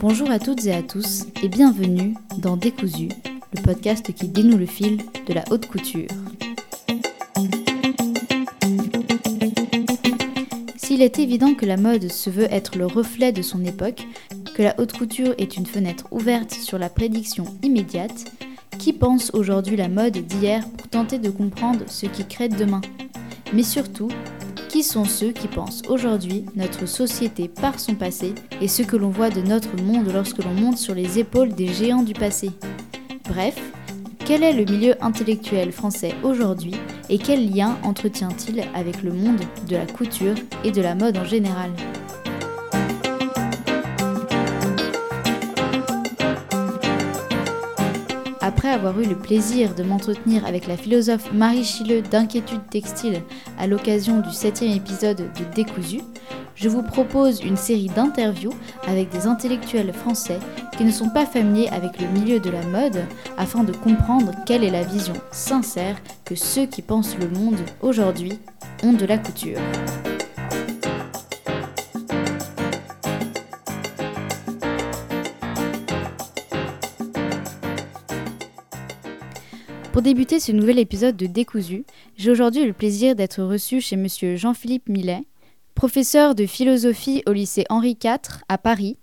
Bonjour à toutes et à tous et bienvenue dans Décousu, le podcast qui dénoue le fil de la haute couture. S'il est évident que la mode se veut être le reflet de son époque, que la haute couture est une fenêtre ouverte sur la prédiction immédiate, qui pense aujourd'hui la mode d'hier pour tenter de comprendre ce qui crée demain? Mais surtout, qui sont ceux qui pensent aujourd'hui notre société par son passé et ce que l'on voit de notre monde lorsque l'on monte sur les épaules des géants du passé? Bref, quel est le milieu intellectuel français aujourd'hui et quel lien entretient-il avec le monde de la couture et de la mode en général? Après avoir eu le plaisir de m'entretenir avec la philosophe Marie Chilleux d'Inquiétude Textile à l'occasion du septième épisode de Décousu, je vous propose une série d'interviews avec des intellectuels français qui ne sont pas familiers avec le milieu de la mode afin de comprendre quelle est la vision sincère que ceux qui pensent le monde aujourd'hui ont de la couture. Pour débuter ce nouvel épisode de Décousu, j'ai aujourd'hui le plaisir d'être reçu chez monsieur Jean-Philippe Millet, professeur de philosophie au lycée Henri IV à Paris.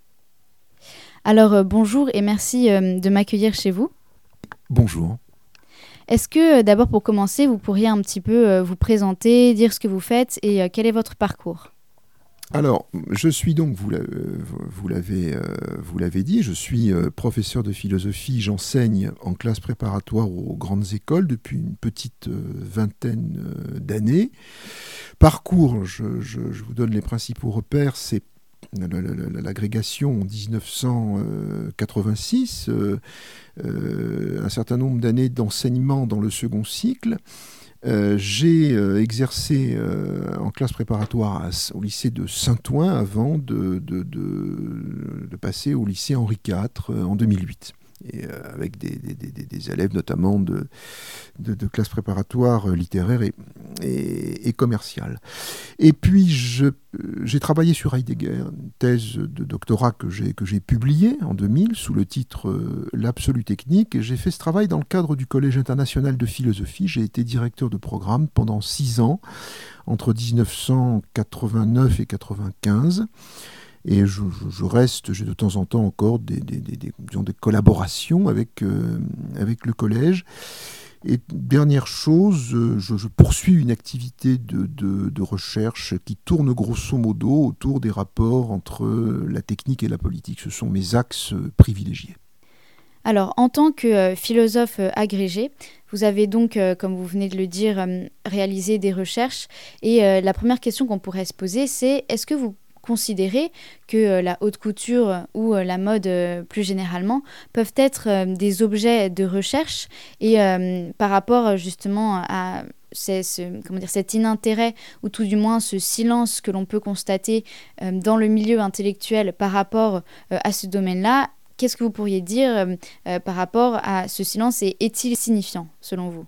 Alors euh, bonjour et merci euh, de m'accueillir chez vous. Bonjour. Est-ce que euh, d'abord pour commencer, vous pourriez un petit peu vous présenter, dire ce que vous faites et quel est votre parcours? Alors, je suis donc, vous l'avez, euh, vous l'avez dit, je suis euh, professeur de philosophie, j'enseigne en classe préparatoire aux grandes écoles depuis une petite euh, vingtaine d'années. Parcours, je, vous donne les principaux repères, c'est l'agrégation en 1986, un certain nombre d'années d'enseignement dans le second cycle, euh, j'ai euh, exercé euh, en classe préparatoire au lycée de Saint-Ouen avant de, de, passer au lycée Henri IV en 2008 et euh, avec des, élèves notamment de, classes préparatoires euh, littéraires et, commerciales. Et puis j'ai travaillé sur Heidegger, une thèse de doctorat que j'ai publiée en 2000 sous le titre euh, L'absolu technique. J'ai fait ce travail dans le cadre du Collège international de philosophie. J'ai été directeur de programme pendant six ans, entre 1989 et 1995. Et je, reste, j'ai de temps en temps encore des, des, des, collaborations avec, euh, avec le collège. Et dernière chose, euh, je, poursuis une activité de, de, de, recherche qui tourne grosso modo autour des rapports entre la technique et la politique. Ce sont mes axes privilégiés. Alors, en tant que euh, philosophe agrégé, vous avez donc, comme vous venez de le dire, réalisé des recherches. Et la première question qu'on pourrait se poser, c'est est-ce que vous considérer que euh, la haute couture ou euh, la mode euh, plus généralement peuvent être des objets de recherche et par rapport justement à cet inintérêt ou tout du moins ce silence que l'on peut constater dans le milieu intellectuel par rapport à ce domaine-là, qu'est-ce que vous pourriez dire par rapport à ce silence et est-il signifiant selon vous?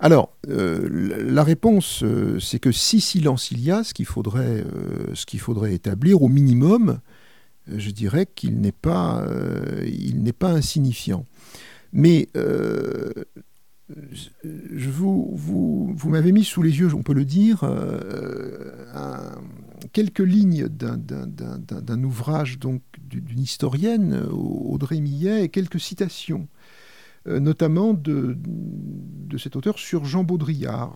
Alors, euh, la réponse, euh, c'est que si silence il y a, ce qu'il faudrait, euh, établir, au minimum, je dirais qu'il n'est pas, insignifiant. Mais je vous, vous, m'avez mis sous les yeux, on peut le dire, quelques lignes d'un ouvrage donc d'une historienne, Audrey Millet, et quelques citations notamment de, cet auteur sur Jean Baudrillard.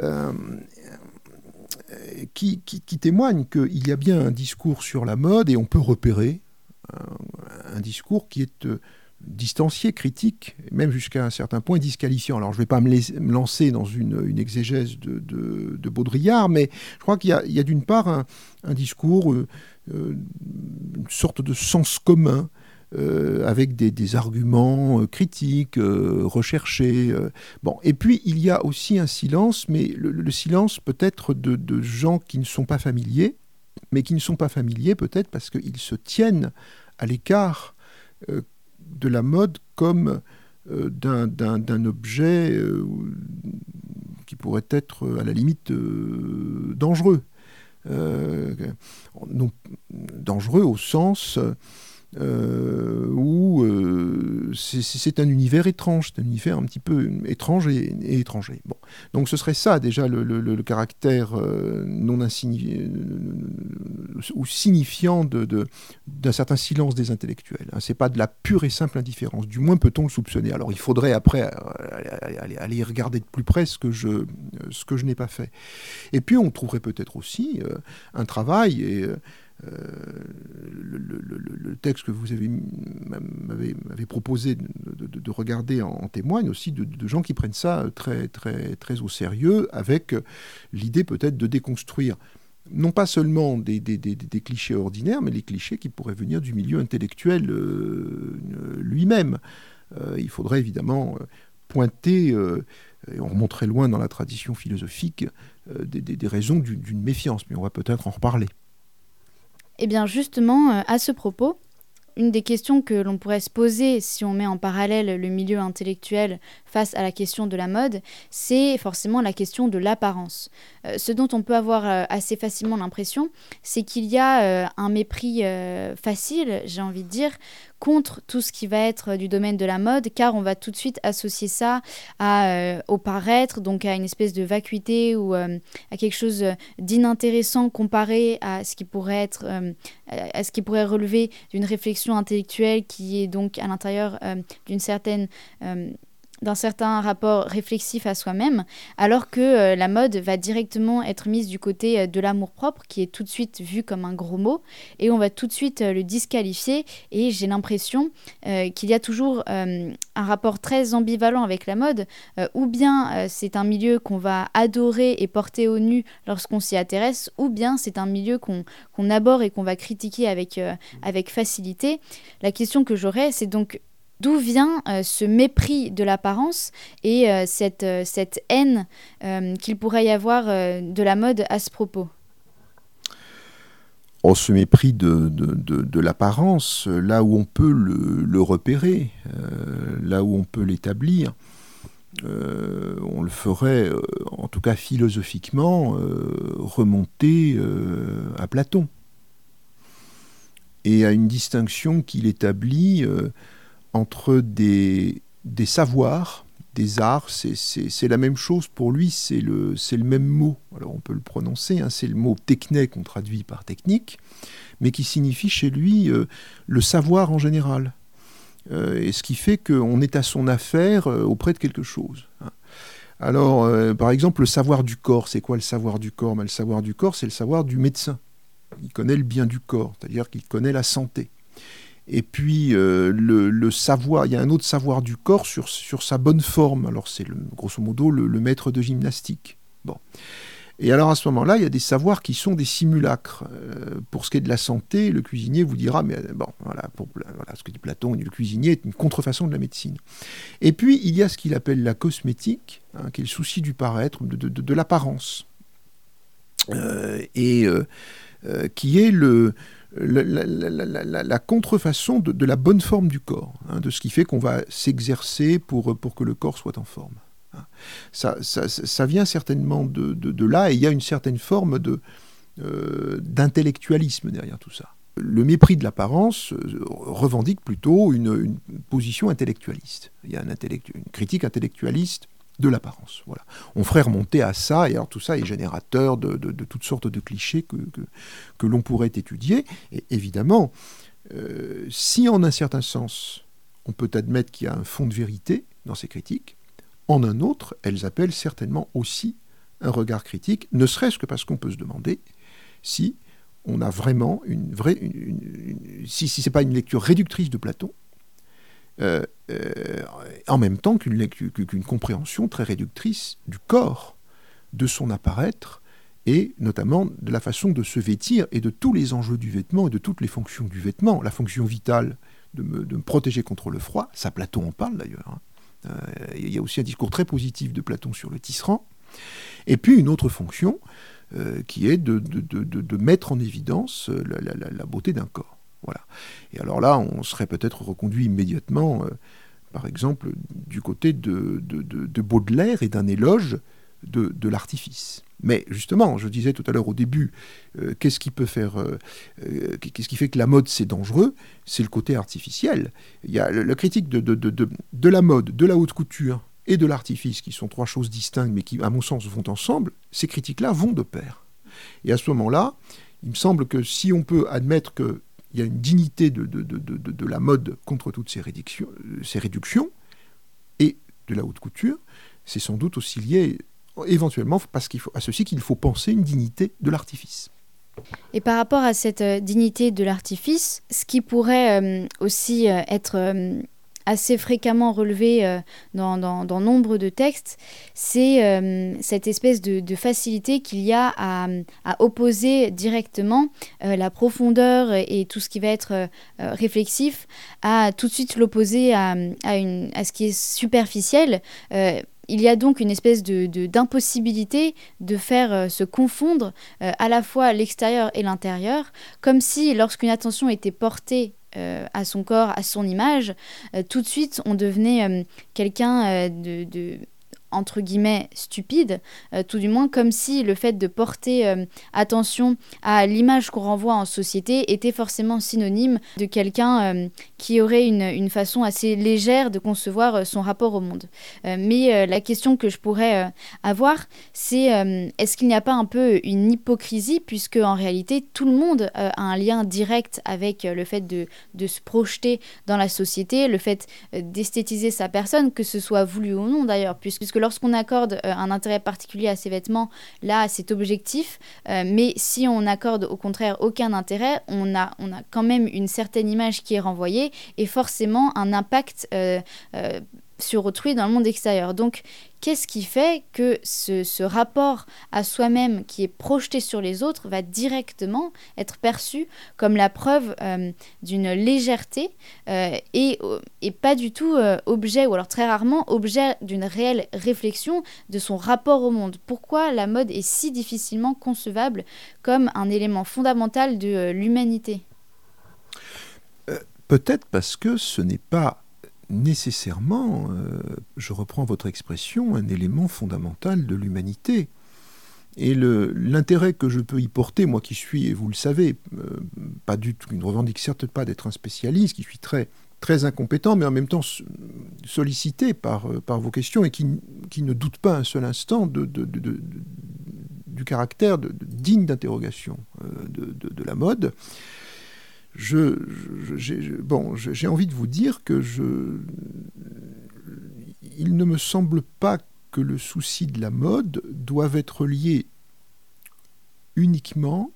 Euh, euh, qui, témoigne qu'il y a bien un discours sur la mode et on peut repérer un, discours qui est distancié, critique, même jusqu'à un certain point disqualifiant. Alors je ne vais pas me, lancer dans une, exégèse de, de, Baudrillard, mais je crois qu'il y a, d'une part un discours, une sorte de sens commun euh, avec des, arguments euh, critiques, euh, recherchés. bon, et puis il y a aussi un silence, mais le, silence peut être de, gens qui ne sont pas familiers, mais qui ne sont pas familiers peut-être parce qu'ils se tiennent à l'écart de la mode comme d'un objet qui pourrait être à la limite dangereux. dangereux au sens euh, où euh, c'est un univers étrange, c'est un univers un petit peu étrange et, étranger. Bon. Donc ce serait ça déjà le, caractère euh, non ou signifiant d'un de, certain silence des intellectuels. Hein. C'est pas de la pure et simple indifférence, du moins peut-on le soupçonner. Alors il faudrait après aller, aller, regarder de plus près ce que je, ce que je n'ai pas fait. Et puis on trouverait peut-être aussi un travail et le, texte que vous avez m'avez proposé de, regarder en, témoigne aussi de, gens qui prennent ça très très très au sérieux, avec l'idée peut-être de déconstruire non pas seulement des, clichés ordinaires, mais les clichés qui pourraient venir du milieu intellectuel euh, lui-même. Euh, il faudrait évidemment euh, pointer, et on remonterait loin dans la tradition philosophique, des raisons d'une méfiance, mais on va peut-être en reparler. Eh bien justement, euh, à ce propos, une des questions que l'on pourrait se poser si on met en parallèle le milieu intellectuel face à la question de la mode, c'est forcément la question de l'apparence. Euh, ce dont on peut avoir euh, assez facilement l'impression, c'est qu'il y a un mépris facile, j'ai envie de dire, contre tout ce qui va être du domaine de la mode, car on va tout de suite associer ça euh, au paraître, donc à une espèce de vacuité ou euh, à quelque chose d'inintéressant comparé à ce qui pourrait être, euh, à ce qui pourrait relever d'une réflexion intellectuelle qui est donc à l'intérieur d'une certaine d'un certain rapport réflexif à soi-même, alors que euh, la mode va directement être mise du côté euh, de l'amour-propre, qui est tout de suite vu comme un gros mot, et on va tout de suite euh, le disqualifier, et j'ai l'impression qu'il y a toujours un rapport très ambivalent avec la mode, ou bien c'est un milieu qu'on va adorer et porter au nu lorsqu'on s'y intéresse, ou bien c'est un milieu qu'on aborde et qu'on va critiquer avec, avec facilité. La question que j'aurais, c'est donc D'où vient euh, ce mépris de l'apparence et euh, cette, euh, cette, haine qu'il pourrait y avoir de la mode à ce propos? Oh, ce mépris de, l'apparence, là où on peut le repérer, là où on peut l'établir, on le ferait, en tout cas philosophiquement, remonter à Platon. Et à une distinction qu'il établit entre des, savoirs, des arts, c'est la même chose pour lui, c'est le, même mot. Alors on peut le prononcer, hein, c'est le mot techné qu'on traduit par technique, mais qui signifie chez lui euh, le savoir en général. Euh, et ce qui fait qu'on est à son affaire euh, auprès de quelque chose. Hein. Alors, par exemple, le savoir du corps, c'est quoi le savoir du corps? Ben, Le savoir du corps, c'est le savoir du médecin. Il connaît le bien du corps, c'est-à-dire qu'il connaît la santé. Et puis euh, le, savoir, il y a un autre savoir du corps sur, sur sa bonne forme. Alors c'est grosso modo le, maître de gymnastique. Bon. Et alors à ce moment-là, il y a des savoirs qui sont des simulacres. Euh, pour ce qui est de la santé, le cuisinier vous dira, mais euh, bon, voilà, ce que dit Platon, le cuisinier est une contrefaçon de la médecine. Et puis il y a ce qu'il appelle la cosmétique, hein, qui est le souci du paraître, de, de, de l'apparence, et qui est le, la, contrefaçon de, la bonne forme du corps, hein, de ce qui fait qu'on va s'exercer pour, pour que le corps soit en forme. Hein. Ça, ça, vient certainement de, là, et il y a une certaine forme de, euh, d'intellectualisme derrière tout ça. Le mépris de l'apparence euh, revendique plutôt une, position intellectualiste. Il y a une critique intellectualiste de l'apparence. Voilà. On ferait remonter à ça, et alors tout ça est générateur de, toutes sortes de clichés que, l'on pourrait étudier. Et évidemment, euh, si en un certain sens, on peut admettre qu'il y a un fond de vérité dans ces critiques, en un autre, elles appellent certainement aussi un regard critique, ne serait-ce que parce qu'on peut se demander si on a vraiment une vraie... si ce n'est pas une lecture réductrice de Platon, euh, euh, en même temps qu'une compréhension très réductrice du corps, de son apparaître, et notamment de la façon de se vêtir et de tous les enjeux du vêtement et de toutes les fonctions du vêtement. La fonction vitale de me, protéger contre le froid, ça Platon en parle d'ailleurs. Hein. Euh, il y a aussi un discours très positif de Platon sur le tisserand. Et puis une autre fonction qui est de, de, mettre en évidence la beauté d'un corps. Et alors là, on serait peut-être reconduit immédiatement, euh, par exemple, du côté de, de, Baudelaire et d'un éloge de, l'artifice. Mais justement, je disais tout à l'heure au début, euh, qu'est-ce qui peut faire, euh, qu'est-ce qui fait que la mode c'est dangereux? C'est le côté artificiel. Il y a la critique de, de, de, de, la mode, de la haute couture et de l'artifice, qui sont trois choses distinctes, mais qui, à mon sens, vont ensemble. Ces critiques-là vont de pair. Et à ce moment-là, il me semble que si on peut admettre qu'il y a une dignité de, de, la mode contre toutes ces réductions, ces réductions et de la haute couture, c'est sans doute aussi lié éventuellement parce qu'il faut, à ceci qu'il faut penser une dignité de l'artifice. Et par rapport à cette euh, dignité de l'artifice, ce qui pourrait euh, aussi euh, être assez fréquemment relevé dans, dans, nombre de textes, c'est cette espèce de, facilité qu'il y a à, opposer directement la profondeur et tout ce qui va être réflexif, à tout de suite l'opposer à, à, à, ce qui est superficiel. Il y a donc une espèce de, d'impossibilité de, faire euh, se confondre euh, à la fois l'extérieur et l'intérieur, comme si lorsqu'une attention était portée euh, à son corps, à son image, tout de suite on devenait quelqu'un de, entre guillemets stupide, euh, tout du moins comme si le fait de porter euh, attention à l'image qu'on renvoie en société était forcément synonyme de quelqu'un euh, qui aurait une, une, façon assez légère de concevoir son rapport au monde. mais la question que je pourrais avoir, c'est est-ce qu'il n'y a pas un peu une hypocrisie, puisque en réalité tout le monde a un lien direct avec le fait de, de se projeter dans la société, le fait d'esthétiser sa personne, que ce soit voulu ou non d'ailleurs, puisque lorsqu'on accorde euh, un intérêt particulier à ces vêtements, là, c'est objectif. Euh, mais si on accorde au contraire aucun intérêt, on a, on a quand même une certaine image qui est renvoyée et forcément un impact euh, sur autrui dans le monde extérieur. Donc, qu'est-ce qui fait que ce, rapport à soi-même qui est projeté sur les autres va directement être perçu comme la preuve euh, d'une légèreté euh, et, et, pas du tout euh, objet, ou alors très rarement objet d'une réelle réflexion de son rapport au monde? Pourquoi la mode est si difficilement concevable comme un élément fondamental de l'humanité? Peut-être parce que ce n'est pas nécessairement, euh, je reprends votre expression, un élément fondamental de l'humanité. Et l'intérêt que je peux y porter, moi qui suis, et vous le savez, euh, pas du tout, ne revendique certes pas d'être un spécialiste, qui suis très, très incompétent, mais en même temps sollicité par, euh, par vos questions et qui, qui ne doute pas un seul instant de, de, du caractère digne d'interrogation de, la mode je, j'ai, bon, j'ai envie de vous dire que je, il ne me semble pas que le souci de la mode doive être lié uniquement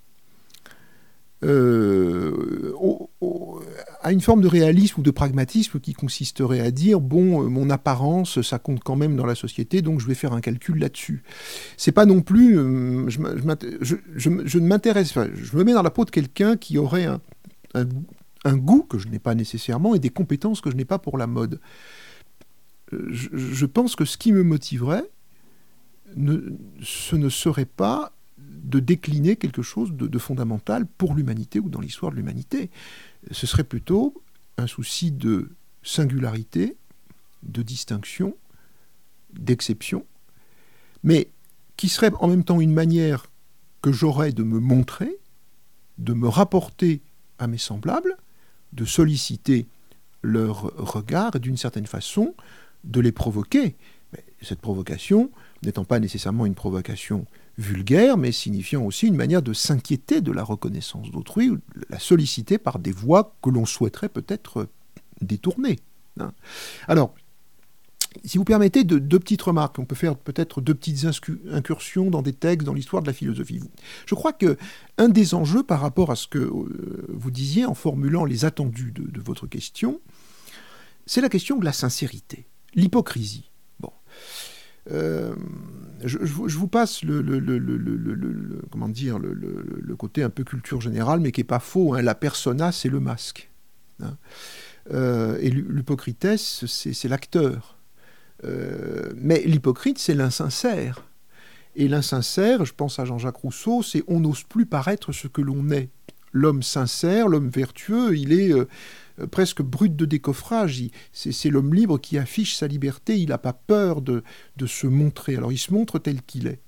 euh, à une forme de réalisme ou de pragmatisme qui consisterait à dire bon, euh, mon apparence, ça compte quand même dans la société, donc je vais faire un calcul là-dessus. C'est pas non plus, euh, je, ne m'intéresse, pas, je me mets dans la peau de quelqu'un qui aurait un, un, goût que je n'ai pas nécessairement et des compétences que je n'ai pas pour la mode. Euh, je, pense que ce qui me motiverait, ce ne serait pas de décliner quelque chose de, fondamental pour l'humanité ou dans l'histoire de l'humanité. Ce serait plutôt un souci de singularité, de distinction, d'exception, mais qui serait en même temps une manière que j'aurais de me montrer, de me rapporter à mes semblables, de solliciter leur regard et d'une certaine façon de les provoquer. Cette provocation n'étant pas nécessairement une provocation vulgaire, mais signifiant aussi une manière de s'inquiéter de la reconnaissance d'autrui, ou la solliciter par des voies que l'on souhaiterait peut-être détourner. Hein. Alors, si vous permettez, deux, petites remarques. On peut faire peut-être deux petites incursions dans des textes, dans l'histoire de la philosophie. Je crois que un des enjeux par rapport à ce que euh, vous disiez en formulant les attendus de, votre question, c'est la question de la sincérité, l'hypocrisie. Bon. Euh, je, vous passe le, comment dire, le, côté un peu culture générale, mais qui n'est pas faux. Hein. La persona, c'est le masque. Hein. Euh, et l'hypocritesse, c'est l'acteur. Euh, mais l'hypocrite, c'est l'insincère. Et l'insincère, je pense à Jean-Jacques Rousseau, c'est on n'ose plus paraître ce que l'on est. L'homme sincère, l'homme vertueux, il est euh, presque brut de décoffrage. C'est l'homme libre qui affiche sa liberté. Il n'a pas peur de, de, se montrer. Alors il se montre tel qu'il est.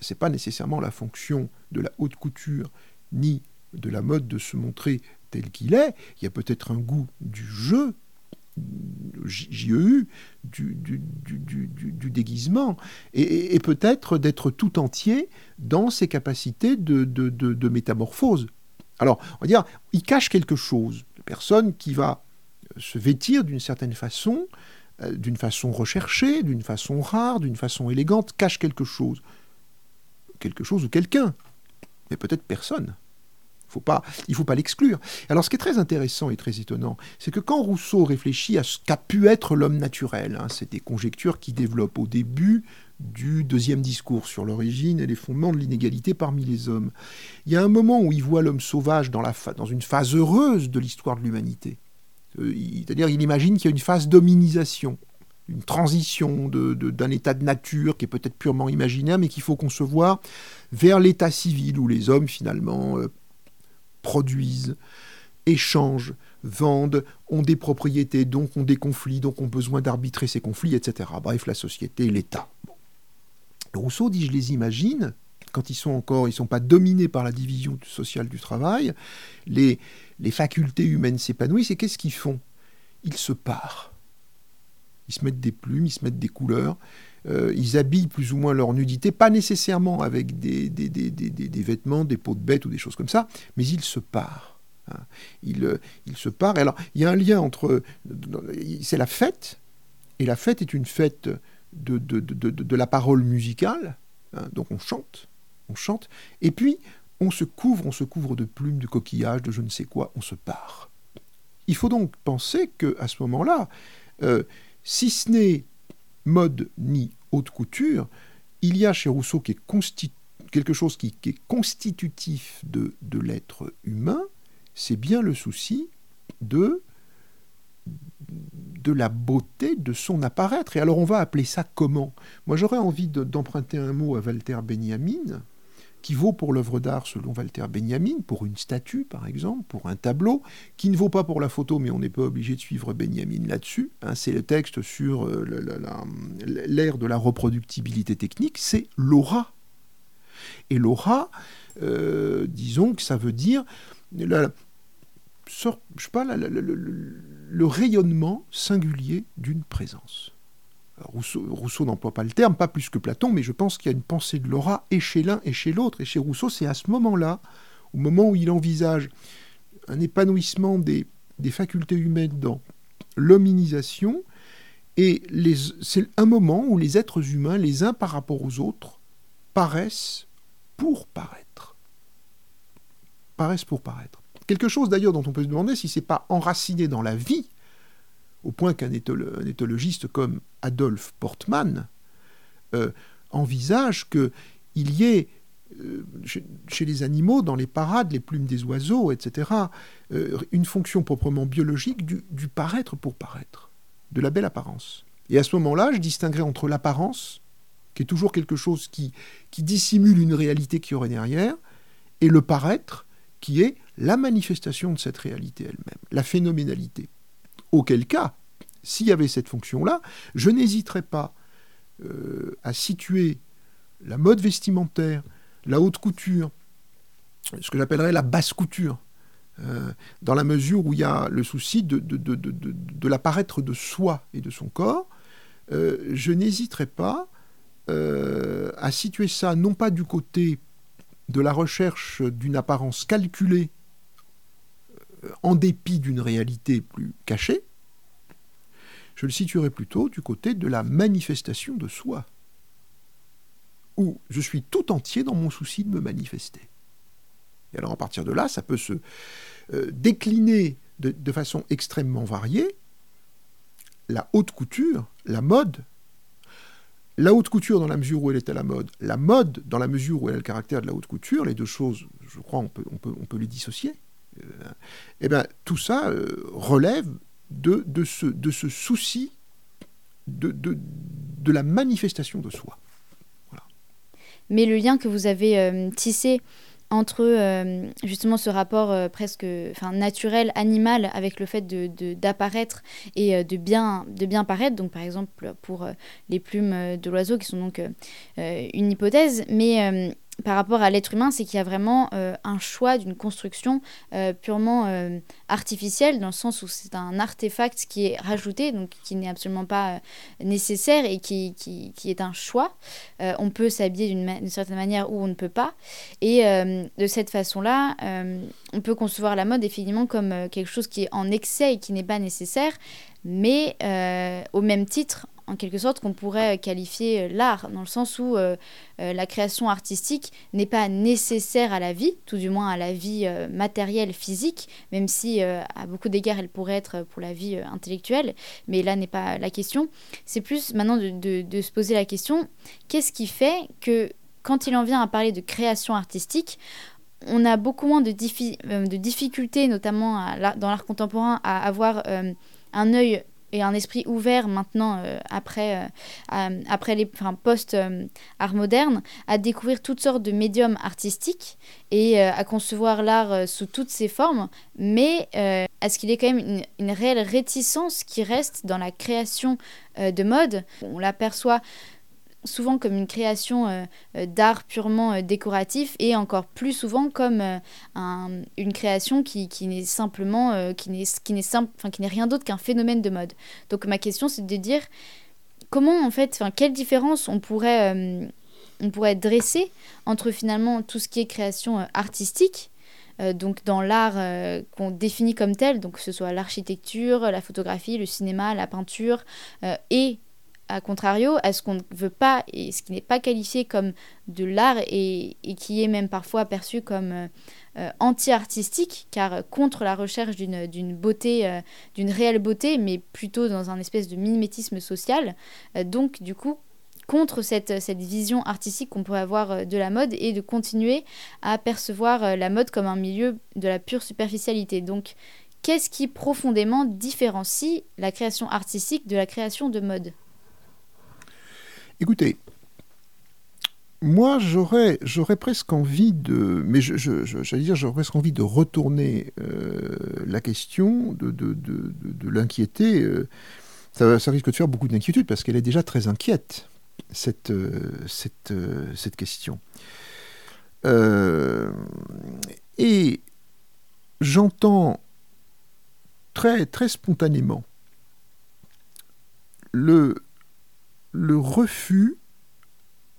Ce n'est pas nécessairement la fonction de la haute couture ni de la mode de se montrer tel qu'il est. Il y a peut-être un goût du jeu, JEU, du, du, du, du déguisement, et, peut-être d'être tout entier dans ses capacités de, de, métamorphose. Alors, on va dire, il cache quelque chose. La personne qui va se vêtir d'une certaine façon, euh, d'une façon recherchée, d'une façon rare, d'une façon élégante, cache quelque chose. Quelque chose ou quelqu'un, mais peut-être personne. Il ne faut pas l'exclure. Alors ce qui est très intéressant et très étonnant, c'est que quand Rousseau réfléchit à ce qu'a pu être l'homme naturel, hein, c'est des conjectures qui développent au début du deuxième discours sur l'origine et les fondements de l'inégalité parmi les hommes. Il y a un moment où il voit l'homme sauvage dans une phase heureuse de l'histoire de l'humanité. Euh, c'est-à-dire il imagine qu'il y a une phase d'hominisation, une transition d'un état de nature qui est peut-être purement imaginaire, mais qu'il faut concevoir vers l'état civil où les hommes finalement euh, produisent, échangent, vendent, ont des propriétés, donc ont des conflits, donc ont besoin d'arbitrer ces conflits, etc. Bref, la société, l'État. Rousseau dit, je les imagine, quand ils sont encore, ils sont pas dominés par la division sociale du travail, les facultés humaines s'épanouissent, et qu'est-ce qu'ils font? Ils se parent. Ils se mettent des plumes, ils se mettent des couleurs, euh, ils habillent plus ou moins leur nudité, pas nécessairement avec des, vêtements, des peaux de bêtes ou des choses comme ça, mais ils se parent. Hein. Ils, ils, se parent. alors, il y a un lien entre. C'est la fête, et la fête est une fête de, de, de, de la parole musicale, hein. donc on chante, on chante, et puis on se couvre, on se couvre de plumes, de coquillages, de je ne sais quoi, on se part. Il faut donc penser que à ce moment-là, euh, si ce n'est mode ni haute couture, il y a chez Rousseau quelque chose qui, est constitutif de, de l'être humain, c'est bien le souci de, de la beauté de son apparaître. Et alors on va appeler ça comment? Moi j'aurais envie d'emprunter un mot à Walter Benjamin, qui vaut pour l'œuvre d'art selon Walter Benjamin, pour une statue par exemple, pour un tableau, qui ne vaut pas pour la photo, mais on n'est pas obligé de suivre Benjamin là-dessus. Hein, c'est le texte sur euh, l'ère de la reproductibilité technique, c'est l'aura. Et l'aura, euh, disons que ça veut dire le rayonnement singulier d'une présence. Rousseau, n'emploie pas le terme, pas plus que Platon, mais je pense qu'il y a une pensée de l'aura et chez l'un et chez l'autre. Et chez Rousseau, c'est à ce moment-là, au moment où il envisage un épanouissement des, facultés humaines dans l'hominisation, et c'est un moment où les êtres humains, les uns par rapport aux autres, paraissent pour paraître. Paraissent pour paraître. Quelque chose d'ailleurs dont on peut se demander si c'est pas enraciné dans la vie, au point qu'un éthologiste comme Adolphe Portman euh, envisage qu'il y ait euh, chez, les animaux, dans les parades, les plumes des oiseaux, etc., euh, une fonction proprement biologique du, paraître pour paraître, de la belle apparence. Et à ce moment-là, je distinguerai entre l'apparence, qui est toujours quelque chose qui, qui dissimule une réalité qui aurait derrière, et le paraître, qui est la manifestation de cette réalité elle-même, la phénoménalité. Auquel cas, s'il y avait cette fonction-là, je n'hésiterais pas euh, à situer la mode vestimentaire, la haute couture, ce que j'appellerais la basse couture, euh, dans la mesure où il y a le souci de, de, de, l'apparaître de soi et de son corps, euh, je n'hésiterai pas à situer ça non pas du côté de la recherche d'une apparence calculée en dépit d'une réalité plus cachée, je le situerai plutôt du côté de la manifestation de soi, où je suis tout entier dans mon souci de me manifester. Et alors à partir de là, ça peut se euh, décliner de, façon extrêmement variée. La haute couture, la mode, la haute couture dans la mesure où elle est à la mode, la mode dans la mesure où elle a le caractère de la haute couture, les deux choses, je crois, on peut les dissocier. Eh bien, tout ça euh, relève de, de, ce, de ce souci de, de, de, la manifestation de soi. Mais le lien que vous avez euh, tissé entre euh, justement ce rapport presque naturel, animal, avec le fait d'apparaître de, et de, bien, de bien paraître. Donc par exemple pour les plumes de l'oiseau qui sont donc une hypothèse, mais par rapport à l'être humain, c'est qu'il y a vraiment euh, un choix d'une construction euh, purement euh, artificielle, dans le sens où c'est un artefact qui est rajouté, donc qui n'est absolument pas nécessaire et qui, qui, qui, est un choix. on peut s'habiller d'une certaine manière ou on ne peut pas. Et de cette façon-là, on peut concevoir la mode effectivement comme quelque chose qui est en excès et qui n'est pas nécessaire, mais au même titre, en quelque sorte qu'on pourrait qualifier euh, l'art, dans le sens où euh, euh, la création artistique n'est pas nécessaire à la vie, tout du moins à la vie matérielle, physique, même si à beaucoup d'égards elle pourrait être pour la vie intellectuelle, mais là n'est pas la question. C'est plus maintenant de, se poser la question, qu'est-ce qui fait que quand il en vient à parler de création artistique, on a beaucoup moins de difficultés, notamment dans l'art contemporain, à avoir un œil et un esprit ouvert maintenant, euh, après, euh, après les post-art moderne, à découvrir toutes sortes de médiums artistiques et euh, à concevoir l'art sous toutes ses formes, mais est-ce qu'il y a quand même une, une, réelle réticence qui reste dans la création de mode? On l'aperçoit souvent comme une création euh, euh, d'art purement euh, décoratif et encore plus souvent comme une création qui, n'est simplement qui n'est qui n'est simple enfin qui n'est rien d'autre qu'un phénomène de mode. Donc ma question c'est de dire comment en fait enfin quelle différence on pourrait on pourrait dresser entre finalement tout ce qui est création artistique donc dans l'art qu'on définit comme tel, donc que ce soit l'architecture, la photographie, le cinéma, la peinture, et à contrario, à ce qu'on ne veut pas et ce qui n'est pas qualifié comme de l'art et, qui est même parfois perçu comme euh, euh, anti-artistique, car contre la recherche d'une beauté, euh, d'une réelle beauté, mais plutôt dans un espèce de mimétisme social. donc, du coup, contre cette, cette vision artistique qu'on pourrait avoir de la mode et de continuer à percevoir la mode comme un milieu de la pure superficialité. Donc, qu'est-ce qui profondément différencie la création artistique de la création de mode? Écoutez, moi, j'aurais, j'aurais presque envie de, mais dire, j'aurais presque envie de retourner euh, la question, de, de, de, de l'inquiéter. Euh, ça, ça, risque de faire beaucoup d'inquiétude parce qu'elle est déjà très inquiète cette, euh, cette, cette question. et j'entends très très spontanément le le refus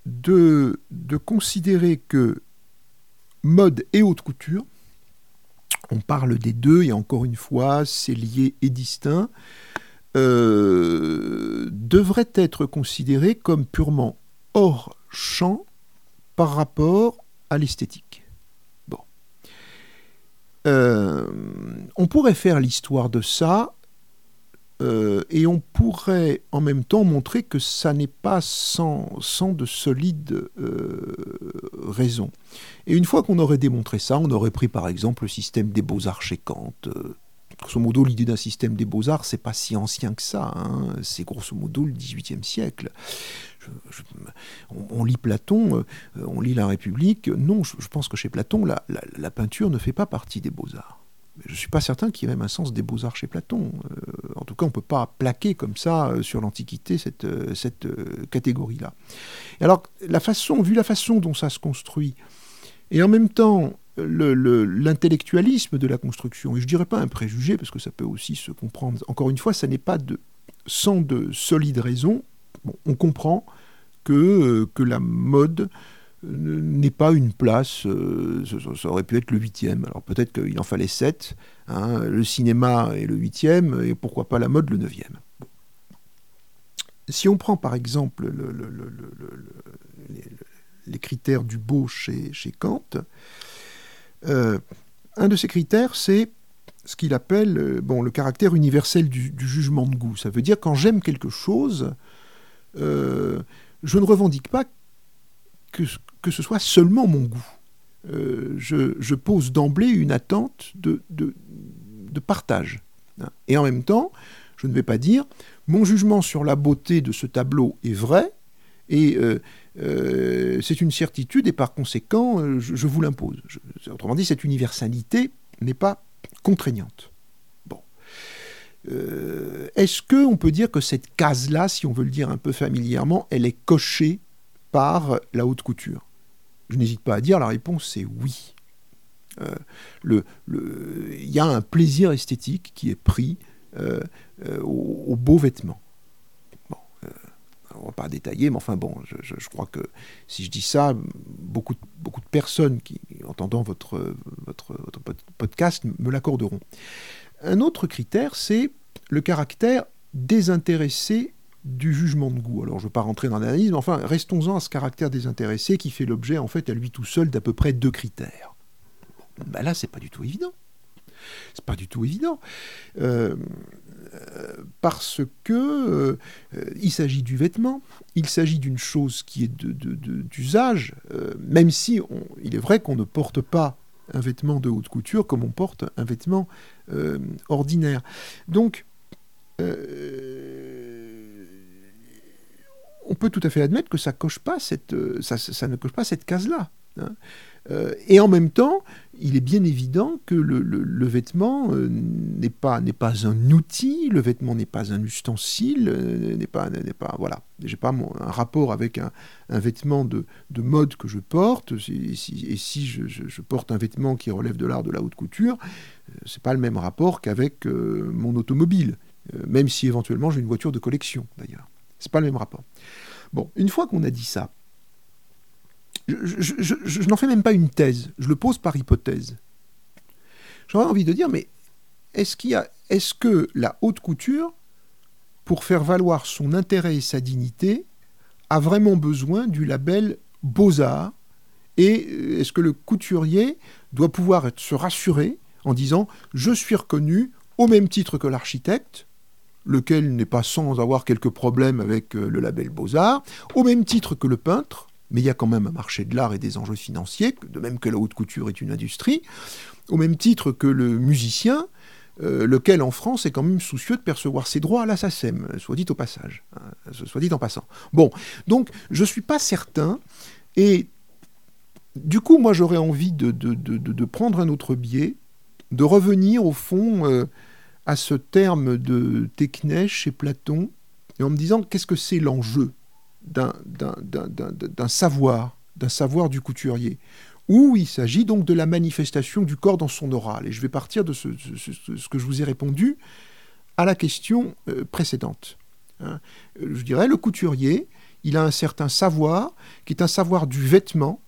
de, considérer que mode et haute couture, on parle des deux, et encore une fois, c'est lié et distinct, euh, devrait être considéré comme purement hors champ par rapport à l'esthétique. Bon. Euh, on pourrait faire l'histoire de ça euh, et on pourrait en même temps montrer que ça n'est pas sans, de solides euh, raisons. Et une fois qu'on aurait démontré ça, on aurait pris par exemple le système des beaux-arts chez Kant. Euh, grosso modo, l'idée d'un système des beaux-arts, c'est pas si ancien que ça. Hein. C'est grosso modo le XVIIIe siècle. on, lit Platon, on lit La République. Non, je, pense que chez Platon, la peinture ne fait pas partie des beaux-arts je ne suis pas certain qu'il y ait même un sens des beaux-arts chez Platon. Euh, en tout cas, on ne peut pas plaquer comme ça euh, sur l'Antiquité cette, euh, cette catégorie-là. Alors, la façon, vu la façon dont ça se construit, et en même temps l'intellectualisme de la construction, et je ne dirais pas un préjugé, parce que ça peut aussi se comprendre, encore une fois, ça n'est pas sans de solides raisons, on comprend que, que la mode n'est pas une place, euh, ça, aurait pu être le huitième. Alors peut-être qu'il en fallait sept, hein, le cinéma est le huitième, et pourquoi pas la mode le neuvième. Si on prend par exemple les, critères du beau chez, Kant, euh, un de ces critères, c'est ce qu'il appelle euh, bon, le caractère universel du, jugement de goût. Ça veut dire quand j'aime quelque chose, je ne revendique pas que, ce soit seulement mon goût. Euh, je, pose d'emblée une attente de, partage. Et en même temps, je ne vais pas dire, mon jugement sur la beauté de ce tableau est vrai, Et c'est une certitude, et par conséquent, je, vous l'impose. Autrement dit, cette universalité n'est pas contraignante. Bon. Est-ce qu'on peut dire que cette case-là, si on veut le dire un peu familièrement, elle est cochée par la haute couture Je n'hésite pas à dire, la réponse c'est oui. Euh, il y a un plaisir esthétique qui est pris euh, euh, aux, beaux vêtements. Bon, on va pas détailler, mais enfin bon, je, crois que si je dis ça, beaucoup, de personnes qui, entendant votre, votre podcast, me l'accorderont. Un autre critère, c'est le caractère désintéressé du jugement de goût. Alors je ne veux pas rentrer dans l'analyse, mais enfin restons-en à ce caractère désintéressé qui fait l'objet en fait à lui tout seul d'à peu près deux critères. Ben là, c'est pas du tout évident. C'est pas du tout évident. Euh, euh, parce que euh, il s'agit du vêtement, il s'agit d'une chose qui est d'usage, même si il est vrai qu'on ne porte pas un vêtement de haute couture comme on porte un vêtement ordinaire. Donc, on peut tout à fait admettre que ça, coche pas cette, ça, ça ne coche pas cette case-là. Hein. Euh, et en même temps, il est bien évident que le, vêtement euh, n'est pas, pas un outil, le vêtement n'est pas un ustensile, euh, n'est pas, n'est pas, voilà, j'ai pas un rapport avec un, vêtement de, mode que je porte, et si, je, porte un vêtement qui relève de l'art de la haute couture, c'est pas le même rapport qu'avec mon automobile, même si éventuellement j'ai une voiture de collection d'ailleurs. C'est pas le même rapport. Bon, une fois qu'on a dit ça, je, n'en fais même pas une thèse, je le pose par hypothèse. J'aurais envie de dire, mais est-ce est-ce que la haute couture, pour faire valoir son intérêt et sa dignité, a vraiment besoin du label Beaux-Arts Et est-ce que le couturier doit pouvoir se rassurer en disant Je suis reconnu au même titre que l'architecte, lequel n'est pas sans avoir quelques problèmes avec euh, le label Beaux-Arts, au même titre que le peintre, mais il y a quand même un marché de l'art et des enjeux financiers, de même que la haute couture est une industrie, au même titre que le musicien, euh, lequel en France est quand même soucieux de percevoir ses droits à la SACEM, soit dit au passage, hein, soit dit en passant. Bon, donc je ne suis pas certain, et du coup moi j'aurais envie de, prendre un autre biais, de revenir au fond euh, à ce terme de Technèche chez Platon, et en me disant qu'est-ce que c'est l'enjeu d'un savoir, d'un savoir du couturier, où il s'agit donc de la manifestation du corps dans son oral. Et je vais partir de ce, que je vous ai répondu à la question euh, précédente. Hein. Je dirais, le couturier, il a un certain savoir, qui est un savoir du vêtement,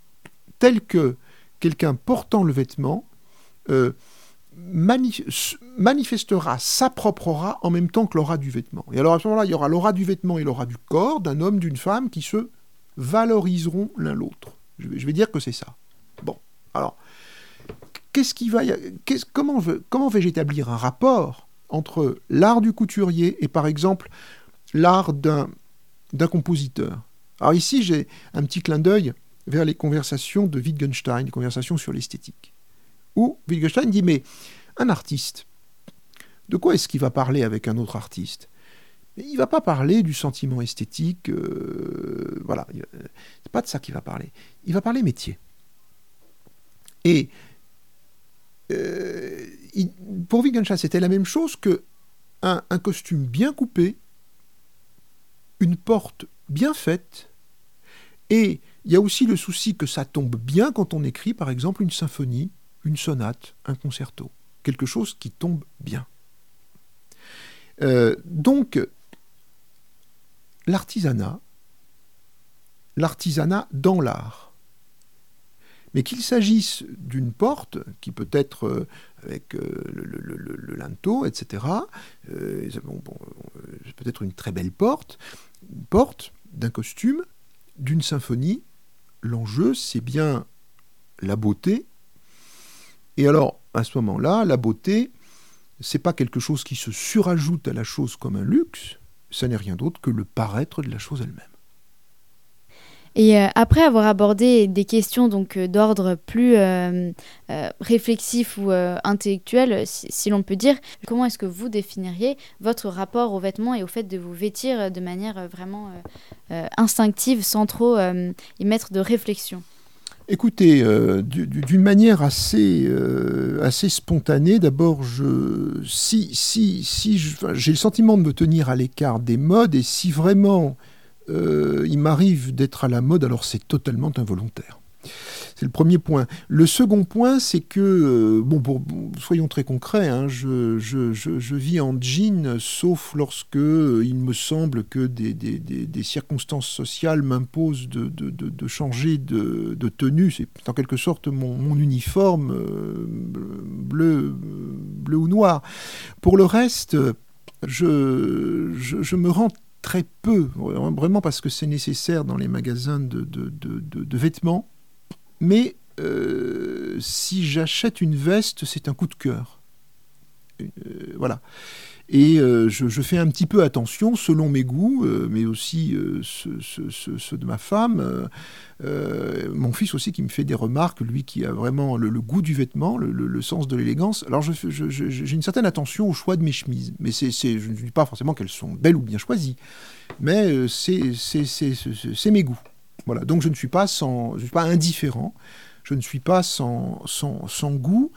tel que quelqu'un portant le vêtement euh, manifestera sa propre aura en même temps que l'aura du vêtement. Et alors à ce moment-là, il y aura l'aura du vêtement et l'aura du corps, d'un homme, d'une femme, qui se valoriseront l'un l'autre. Je vais, dire que c'est ça. Bon, alors, qu'est-ce qui va, comment, comment vais-je établir un rapport entre l'art du couturier et par exemple l'art d'un, d'un compositeur? Alors ici, j'ai un petit clin d'œil vers les conversations de Wittgenstein, conversations sur l'esthétique où Wittgenstein dit mais un artiste, de quoi est-ce qu'il va parler avec un autre artiste? Il ne va pas parler du sentiment esthétique, euh, voilà, c'est pas de ça qu'il va parler. Il va parler métier. Et euh, pour Wittgenstein, c'était la même chose que un, un, costume bien coupé, une porte bien faite, et il y a aussi le souci que ça tombe bien quand on écrit, par exemple, une symphonie une sonate, un concerto, quelque chose qui tombe bien. Euh, donc, l'artisanat, l'artisanat dans l'art, mais qu'il s'agisse d'une porte qui peut être euh, avec euh, le, linteau, etc., peut-être une très belle porte, une porte d'un costume, d'une symphonie, l'enjeu c'est bien la beauté et alors, à ce moment-là, la beauté, c'est pas quelque chose qui se surajoute à la chose comme un luxe, ça n'est rien d'autre que le paraître de la chose elle-même. Et euh, après avoir abordé des questions donc euh, d'ordre plus réflexif ou intellectuel, si, l'on peut dire, comment est-ce que vous définiriez votre rapport aux vêtements et au fait de vous vêtir de manière vraiment instinctive, sans trop y mettre de réflexion? Écoutez, d'une manière assez, assez spontanée, d'abord, je, si, si, si j'ai le sentiment de me tenir à l'écart des modes, et si vraiment euh, il m'arrive d'être à la mode, alors c'est totalement involontaire. C'est le premier point. Le second point, c'est que, euh, bon, soyons très concrets, hein, je, vis en jean, sauf lorsque euh, il me semble que des, circonstances sociales m'imposent de, changer de, tenue. C'est en quelque sorte mon, uniforme bleu, bleu ou noir. Pour le reste, je, je, me rends très peu, vraiment parce que c'est nécessaire dans les magasins de, de, vêtements. Mais euh, si j'achète une veste, c'est un coup de cœur. Euh, voilà. Et euh, je, fais un petit peu attention, selon mes goûts, mais aussi ceux, de ma femme. mon fils aussi qui me fait des remarques, lui qui a vraiment le, goût du vêtement, le, sens de l'élégance. Alors j'ai une certaine attention au choix de mes chemises. Mais je ne dis pas forcément qu'elles sont belles ou bien choisies. Mais c'est mes goûts. Voilà. Donc je ne suis pas, sans, je suis pas indifférent. Je ne suis pas sans, sans, goût.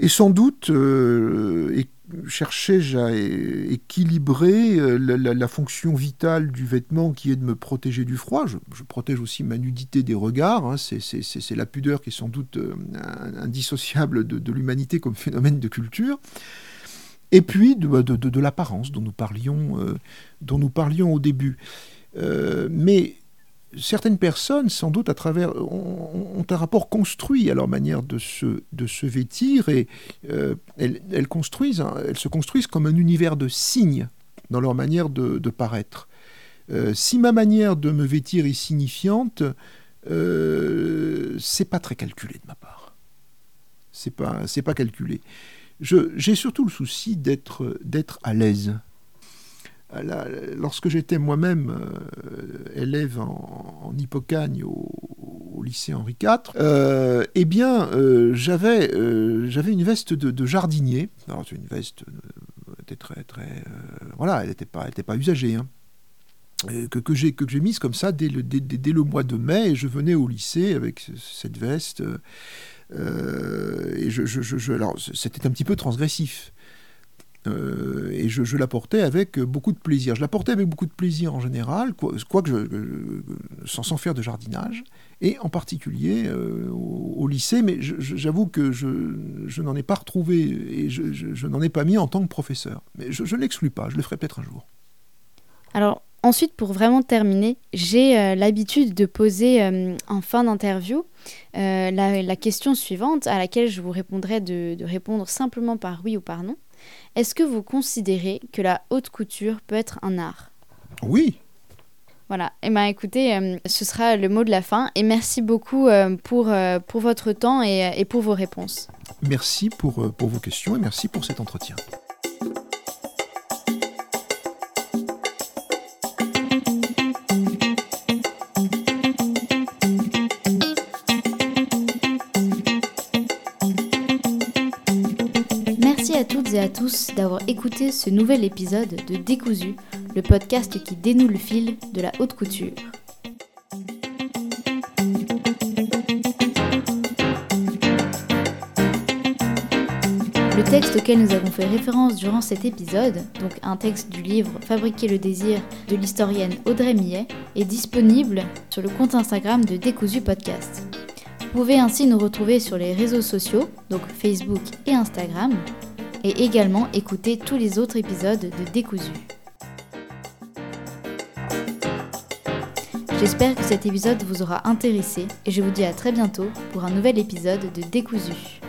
Et sans doute, et cherchais à équilibrer euh, la, fonction vitale du vêtement qui est de me protéger du froid. Je, protège aussi ma nudité des regards. Hein. C'est la pudeur qui est sans doute euh, indissociable de, l'humanité comme phénomène de culture. Et puis de, de l'apparence dont, nous parlions, euh, dont nous parlions au début. mais certaines personnes, sans doute à travers, ont, un rapport construit à leur manière de se, de se vêtir et euh, elles, construisent, elles se construisent comme un univers de signes dans leur manière de, paraître. Euh, si ma manière de me vêtir est signifiante, euh, c'est pas très calculé de ma part. C'est pas, c'est pas calculé. j'ai surtout le souci d'être, d'être à l'aise lorsque j'étais moi-même euh, élève en, hippocagne au, lycée Henri IV, euh, eh bien, euh, j'avais une veste de, jardinier. Alors, une veste était très très voilà, elle n'était pas pas usagée. Hein. que, que j'ai mise comme ça dès le, dès, dès, le mois de mai je venais au lycée avec cette veste et je, je alors c'était un petit peu transgressif euh, et je, la portais avec beaucoup de plaisir. Je la portais avec beaucoup de plaisir en général, quoique quoi je, sans, faire de jardinage, et en particulier euh, au, lycée, mais j'avoue que je, n'en ai pas retrouvé et je, n'en ai pas mis en tant que professeur. Mais je ne l'exclus pas, je le ferai peut-être un jour. Alors, ensuite, pour vraiment terminer, j'ai euh, l'habitude de poser en fin d'interview la, question suivante à laquelle je vous répondrai de répondre simplement par oui ou par non. Est-ce que vous considérez que la haute couture peut être un art? Oui. Voilà, et eh bien écoutez, euh, ce sera le mot de la fin et merci beaucoup euh, pour, euh, pour votre temps et, et, pour vos réponses. Merci pour, pour vos questions et merci pour cet entretien. Et à tous d'avoir écouté ce nouvel épisode de Décousu, le podcast qui dénoue le fil de la haute couture. Le texte auquel nous avons fait référence durant cet épisode, donc un texte du livre Fabriquer le désir de l'historienne Audrey Millet, est disponible sur le compte Instagram de Décousu Podcast. Vous pouvez ainsi nous retrouver sur les réseaux sociaux, donc Facebook et Instagram, et également écouter tous les autres épisodes de Décousu. J'espère que cet épisode vous aura intéressé et je vous dis à très bientôt pour un nouvel épisode de Décousu.